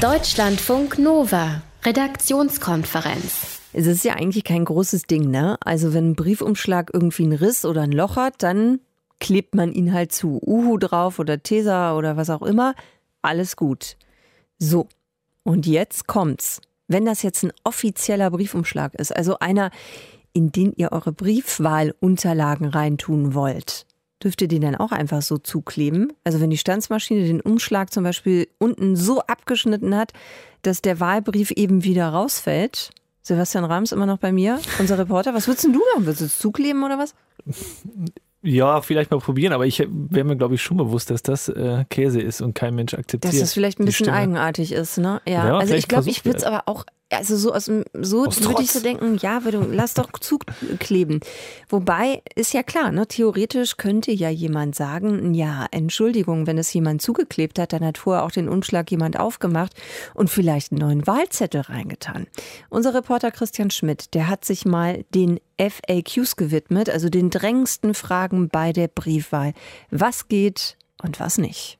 Deutschlandfunk Nova, Redaktionskonferenz. Es ist ja eigentlich kein großes Ding, ne? Also wenn ein Briefumschlag irgendwie einen Riss oder ein Loch hat, dann klebt man ihn halt zu. Uhu drauf oder Tesa oder was auch immer. Alles gut. So. Und jetzt kommt's. Wenn das jetzt ein offizieller Briefumschlag ist, also einer, in den ihr eure Briefwahlunterlagen reintun wollt, dürft ihr den dann auch einfach so zukleben. Also wenn die Stanzmaschine den Umschlag zum Beispiel unten so abgeschnitten hat, dass der Wahlbrief eben wieder rausfällt. Sebastian Rams immer noch bei mir, unser Reporter. Was würdest du machen? Würdest du es zukleben oder was? Ja, vielleicht mal probieren, aber ich wäre mir, glaube ich, schon bewusst, dass das äh, Käse ist und kein Mensch akzeptiert. Dass das vielleicht ein bisschen eigenartig ist, ne? Ja. ja also ich glaube, ich würde es aber auch also so aus dem, so aus würde ich so denken, ja, würde, lass doch zukleben. Wobei ist ja klar, ne, theoretisch könnte ja jemand sagen, ja, Entschuldigung, wenn es jemand zugeklebt hat, dann hat vorher auch den Umschlag jemand aufgemacht und vielleicht einen neuen Wahlzettel reingetan. Unser Reporter Christian Schmidt, der hat sich mal den FAQs gewidmet, also den drängendsten Fragen bei der Briefwahl. Was geht und was nicht?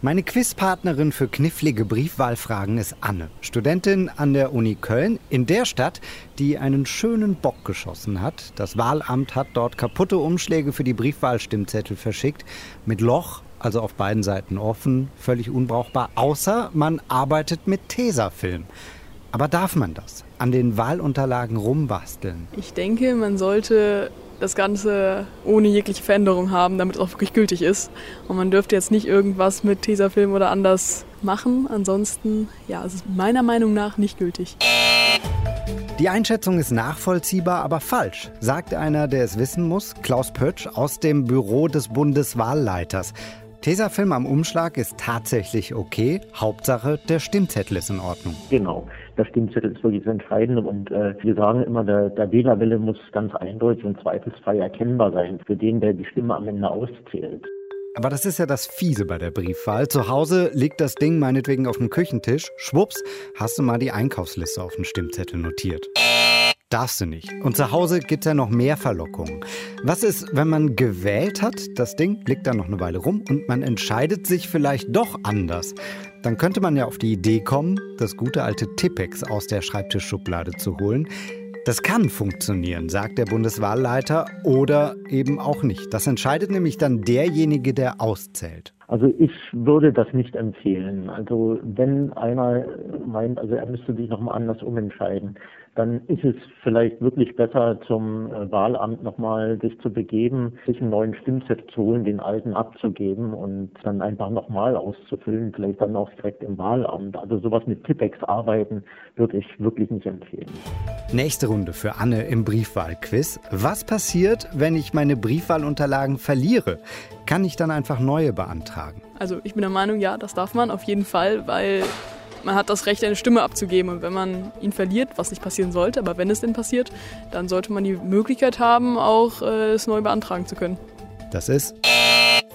Meine Quizpartnerin für knifflige Briefwahlfragen ist Anne, Studentin an der Uni Köln, in der Stadt, die einen schönen Bock geschossen hat. Das Wahlamt hat dort kaputte Umschläge für die Briefwahlstimmzettel verschickt, mit Loch, also auf beiden Seiten offen, völlig unbrauchbar, außer man arbeitet mit Tesafilm. Aber darf man das? An den Wahlunterlagen rumbasteln? Ich denke, man sollte das Ganze ohne jegliche Veränderung haben, damit es auch wirklich gültig ist. Und man dürfte jetzt nicht irgendwas mit Tesafilm oder anders machen. Ansonsten, ja, es ist meiner Meinung nach nicht gültig. Die Einschätzung ist nachvollziehbar, aber falsch, sagt einer, der es wissen muss, Klaus Pötsch aus dem Büro des Bundeswahlleiters. Tesafilm am Umschlag ist tatsächlich okay. Hauptsache, der Stimmzettel ist in Ordnung. Genau der Stimmzettel ist wirklich das Entscheidende. Und äh, wir sagen immer, der, der Wählerwille muss ganz eindeutig und zweifelsfrei erkennbar sein für den, der die Stimme am Ende auszählt. Aber das ist ja das Fiese bei der Briefwahl. Zu Hause liegt das Ding meinetwegen auf dem Küchentisch. Schwupps, hast du mal die Einkaufsliste auf dem Stimmzettel notiert. Darfst du nicht. Und zu Hause gibt es ja noch mehr Verlockungen. Was ist, wenn man gewählt hat, das Ding liegt dann noch eine Weile rum und man entscheidet sich vielleicht doch anders? Dann könnte man ja auf die Idee kommen, das gute alte Tippex aus der Schreibtischschublade zu holen. Das kann funktionieren, sagt der Bundeswahlleiter, oder eben auch nicht. Das entscheidet nämlich dann derjenige, der auszählt. Also ich würde das nicht empfehlen. Also wenn einer meint, also er müsste sich nochmal anders umentscheiden, dann ist es vielleicht wirklich besser, zum äh, Wahlamt nochmal sich zu begeben, sich einen neuen Stimmzettel zu holen, den alten abzugeben und dann einfach nochmal auszufüllen, vielleicht dann auch direkt im Wahlamt. Also sowas mit Tippex arbeiten würde ich wirklich nicht empfehlen. Nächste Runde für Anne im Briefwahlquiz. Was passiert, wenn ich meine Briefwahlunterlagen verliere? Kann ich dann einfach neue beantragen? Also ich bin der Meinung, ja, das darf man auf jeden Fall, weil man hat das Recht, eine Stimme abzugeben. Und wenn man ihn verliert, was nicht passieren sollte, aber wenn es denn passiert, dann sollte man die Möglichkeit haben, auch äh, es neu beantragen zu können. Das ist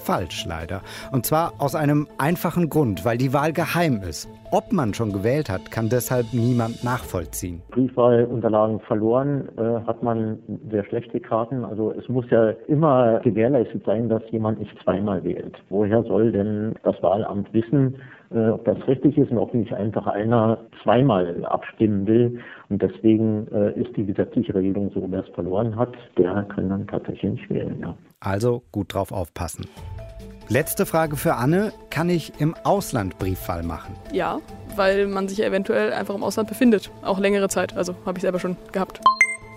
falsch leider. Und zwar aus einem einfachen Grund, weil die Wahl geheim ist. Ob man schon gewählt hat, kann deshalb niemand nachvollziehen. Briefwahlunterlagen verloren, äh, hat man sehr schlechte Karten. Also es muss ja immer gewährleistet sein, dass jemand nicht zweimal wählt. Woher soll denn das Wahlamt wissen, äh, ob das richtig ist und ob nicht einfach einer zweimal abstimmen will. Und deswegen äh, ist die gesetzliche Regelung so, wer es verloren hat, der kann dann tatsächlich nicht wählen. Ja. Also gut drauf aufpassen. Letzte Frage für Anne. Kann ich im Ausland Briefwahl machen? Ja, weil man sich eventuell einfach im Ausland befindet. Auch längere Zeit. Also habe ich selber schon gehabt.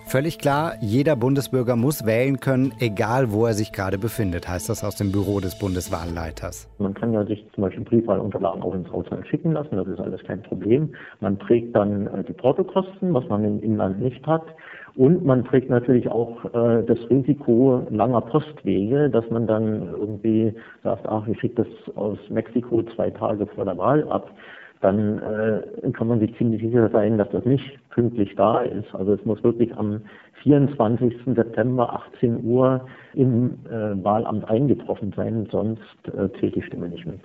Völlig klar, jeder Bundesbürger muss wählen können, egal wo er sich gerade befindet, heißt das aus dem Büro des Bundeswahlleiters. Man kann ja sich zum Beispiel Briefwahlunterlagen auch ins Ausland schicken lassen, das ist alles kein Problem. Man trägt dann äh, die Portokosten, was man im Inland nicht hat. Und man trägt natürlich auch äh, das Risiko langer Postwege, dass man dann irgendwie sagt, ach, ich schicke das aus Mexiko zwei Tage vor der Wahl ab dann äh, kann man sich ziemlich sicher sein, dass das nicht pünktlich da ist. Also es muss wirklich am 24. September 18 Uhr im äh, Wahlamt eingetroffen sein, sonst äh, zählt die Stimme nicht mit.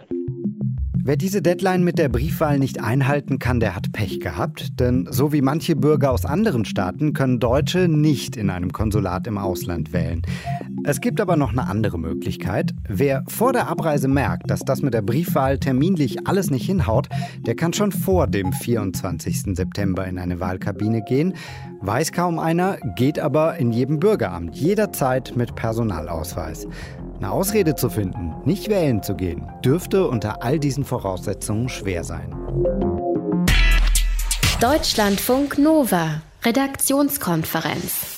Wer diese Deadline mit der Briefwahl nicht einhalten kann, der hat Pech gehabt. Denn so wie manche Bürger aus anderen Staaten können Deutsche nicht in einem Konsulat im Ausland wählen. Es gibt aber noch eine andere Möglichkeit. Wer vor der Abreise merkt, dass das mit der Briefwahl terminlich alles nicht hinhaut, der kann schon vor dem 24. September in eine Wahlkabine gehen. Weiß kaum einer, geht aber in jedem Bürgeramt, jederzeit mit Personalausweis. Eine Ausrede zu finden, nicht wählen zu gehen, dürfte unter all diesen Voraussetzungen schwer sein. Deutschlandfunk Nova, Redaktionskonferenz.